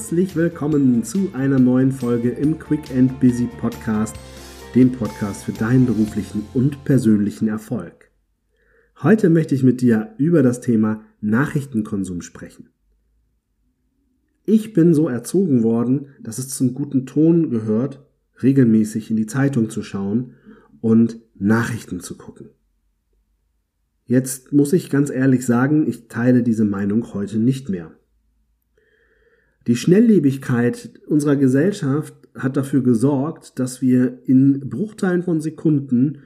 Herzlich willkommen zu einer neuen Folge im Quick and Busy Podcast, dem Podcast für deinen beruflichen und persönlichen Erfolg. Heute möchte ich mit dir über das Thema Nachrichtenkonsum sprechen. Ich bin so erzogen worden, dass es zum guten Ton gehört, regelmäßig in die Zeitung zu schauen und Nachrichten zu gucken. Jetzt muss ich ganz ehrlich sagen, ich teile diese Meinung heute nicht mehr. Die Schnelllebigkeit unserer Gesellschaft hat dafür gesorgt, dass wir in Bruchteilen von Sekunden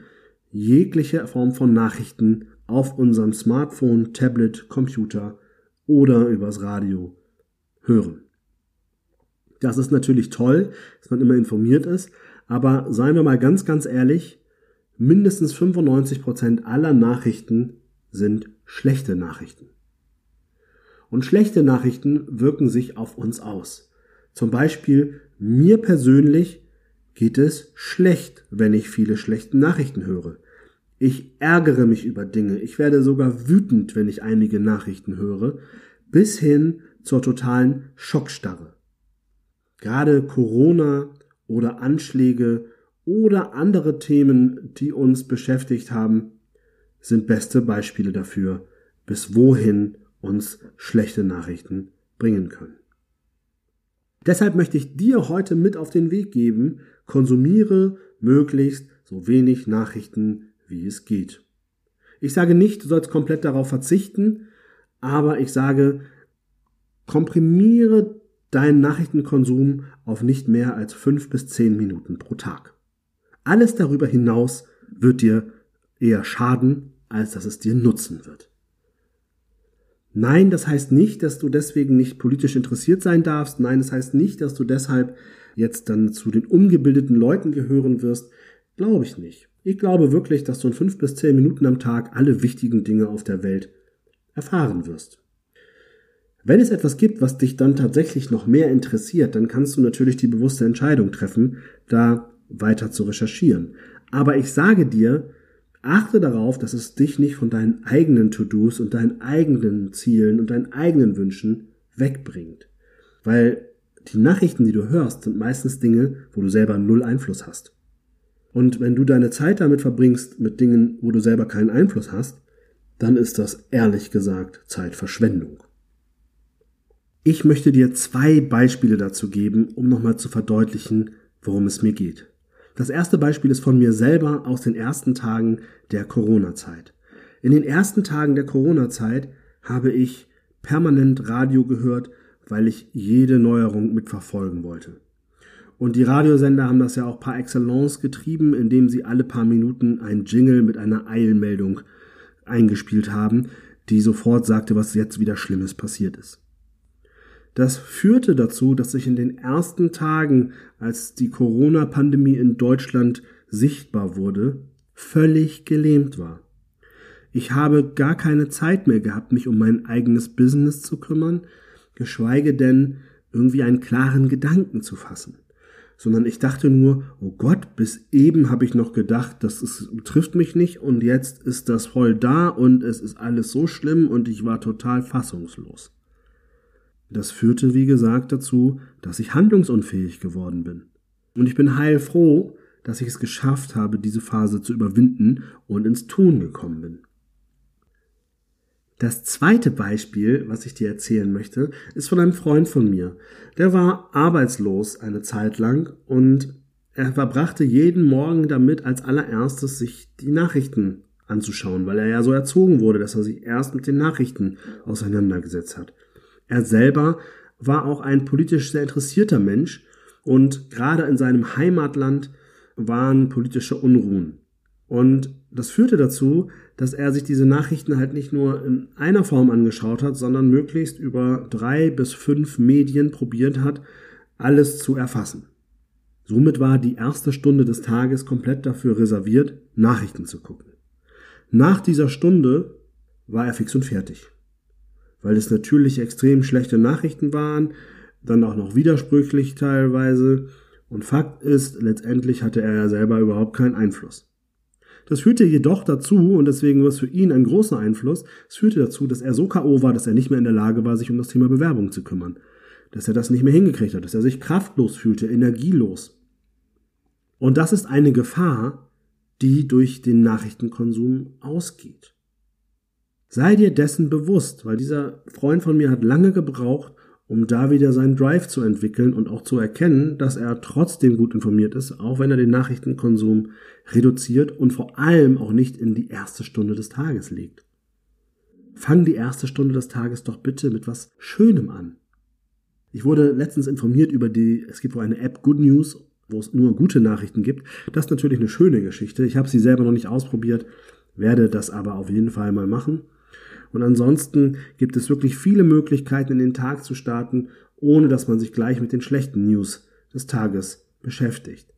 jegliche Form von Nachrichten auf unserem Smartphone, Tablet, Computer oder übers Radio hören. Das ist natürlich toll, dass man immer informiert ist, aber seien wir mal ganz, ganz ehrlich, mindestens 95 Prozent aller Nachrichten sind schlechte Nachrichten. Und schlechte Nachrichten wirken sich auf uns aus. Zum Beispiel mir persönlich geht es schlecht, wenn ich viele schlechte Nachrichten höre. Ich ärgere mich über Dinge. Ich werde sogar wütend, wenn ich einige Nachrichten höre, bis hin zur totalen Schockstarre. Gerade Corona oder Anschläge oder andere Themen, die uns beschäftigt haben, sind beste Beispiele dafür, bis wohin uns schlechte Nachrichten bringen können. Deshalb möchte ich dir heute mit auf den Weg geben, konsumiere möglichst so wenig Nachrichten, wie es geht. Ich sage nicht, du sollst komplett darauf verzichten, aber ich sage, komprimiere deinen Nachrichtenkonsum auf nicht mehr als fünf bis zehn Minuten pro Tag. Alles darüber hinaus wird dir eher schaden, als dass es dir nutzen wird. Nein, das heißt nicht, dass du deswegen nicht politisch interessiert sein darfst. Nein, das heißt nicht, dass du deshalb jetzt dann zu den ungebildeten Leuten gehören wirst. Glaube ich nicht. Ich glaube wirklich, dass du in fünf bis zehn Minuten am Tag alle wichtigen Dinge auf der Welt erfahren wirst. Wenn es etwas gibt, was dich dann tatsächlich noch mehr interessiert, dann kannst du natürlich die bewusste Entscheidung treffen, da weiter zu recherchieren. Aber ich sage dir, Achte darauf, dass es dich nicht von deinen eigenen To-Dos und deinen eigenen Zielen und deinen eigenen Wünschen wegbringt. Weil die Nachrichten, die du hörst, sind meistens Dinge, wo du selber null Einfluss hast. Und wenn du deine Zeit damit verbringst, mit Dingen, wo du selber keinen Einfluss hast, dann ist das ehrlich gesagt Zeitverschwendung. Ich möchte dir zwei Beispiele dazu geben, um nochmal zu verdeutlichen, worum es mir geht. Das erste Beispiel ist von mir selber aus den ersten Tagen der Corona-Zeit. In den ersten Tagen der Corona-Zeit habe ich permanent Radio gehört, weil ich jede Neuerung mitverfolgen wollte. Und die Radiosender haben das ja auch par excellence getrieben, indem sie alle paar Minuten ein Jingle mit einer Eilmeldung eingespielt haben, die sofort sagte, was jetzt wieder Schlimmes passiert ist. Das führte dazu, dass ich in den ersten Tagen, als die Corona-Pandemie in Deutschland sichtbar wurde, völlig gelähmt war. Ich habe gar keine Zeit mehr gehabt, mich um mein eigenes Business zu kümmern, geschweige denn irgendwie einen klaren Gedanken zu fassen. Sondern ich dachte nur, oh Gott, bis eben habe ich noch gedacht, das ist, trifft mich nicht und jetzt ist das voll da und es ist alles so schlimm und ich war total fassungslos. Das führte, wie gesagt, dazu, dass ich handlungsunfähig geworden bin. Und ich bin heilfroh, dass ich es geschafft habe, diese Phase zu überwinden und ins Tun gekommen bin. Das zweite Beispiel, was ich dir erzählen möchte, ist von einem Freund von mir. Der war arbeitslos eine Zeit lang und er verbrachte jeden Morgen damit, als allererstes sich die Nachrichten anzuschauen, weil er ja so erzogen wurde, dass er sich erst mit den Nachrichten auseinandergesetzt hat. Er selber war auch ein politisch sehr interessierter Mensch und gerade in seinem Heimatland waren politische Unruhen. Und das führte dazu, dass er sich diese Nachrichten halt nicht nur in einer Form angeschaut hat, sondern möglichst über drei bis fünf Medien probiert hat, alles zu erfassen. Somit war die erste Stunde des Tages komplett dafür reserviert, Nachrichten zu gucken. Nach dieser Stunde war er fix und fertig weil es natürlich extrem schlechte Nachrichten waren, dann auch noch widersprüchlich teilweise. Und Fakt ist, letztendlich hatte er ja selber überhaupt keinen Einfluss. Das führte jedoch dazu, und deswegen war es für ihn ein großer Einfluss, es führte dazu, dass er so K.O. war, dass er nicht mehr in der Lage war, sich um das Thema Bewerbung zu kümmern. dass er das nicht mehr hingekriegt hat, dass er sich kraftlos fühlte, energielos. Und das ist eine Gefahr, die durch den Nachrichtenkonsum ausgeht. Sei dir dessen bewusst, weil dieser Freund von mir hat lange gebraucht, um da wieder seinen Drive zu entwickeln und auch zu erkennen, dass er trotzdem gut informiert ist, auch wenn er den Nachrichtenkonsum reduziert und vor allem auch nicht in die erste Stunde des Tages legt. Fang die erste Stunde des Tages doch bitte mit was Schönem an. Ich wurde letztens informiert über die, es gibt wohl eine App Good News, wo es nur gute Nachrichten gibt. Das ist natürlich eine schöne Geschichte. Ich habe sie selber noch nicht ausprobiert, werde das aber auf jeden Fall mal machen. Und ansonsten gibt es wirklich viele Möglichkeiten, in den Tag zu starten, ohne dass man sich gleich mit den schlechten News des Tages beschäftigt.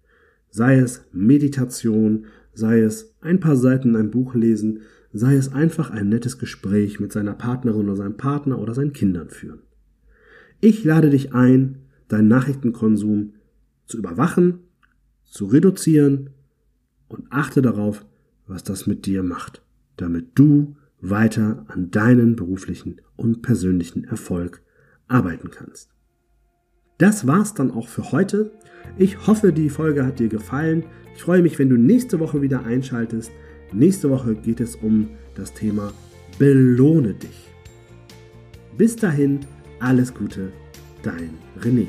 Sei es Meditation, sei es ein paar Seiten in einem Buch lesen, sei es einfach ein nettes Gespräch mit seiner Partnerin oder seinem Partner oder seinen Kindern führen. Ich lade dich ein, deinen Nachrichtenkonsum zu überwachen, zu reduzieren und achte darauf, was das mit dir macht, damit du weiter an deinen beruflichen und persönlichen Erfolg arbeiten kannst. Das war's dann auch für heute. Ich hoffe, die Folge hat dir gefallen. Ich freue mich, wenn du nächste Woche wieder einschaltest. Nächste Woche geht es um das Thema Belohne dich. Bis dahin, alles Gute, dein René.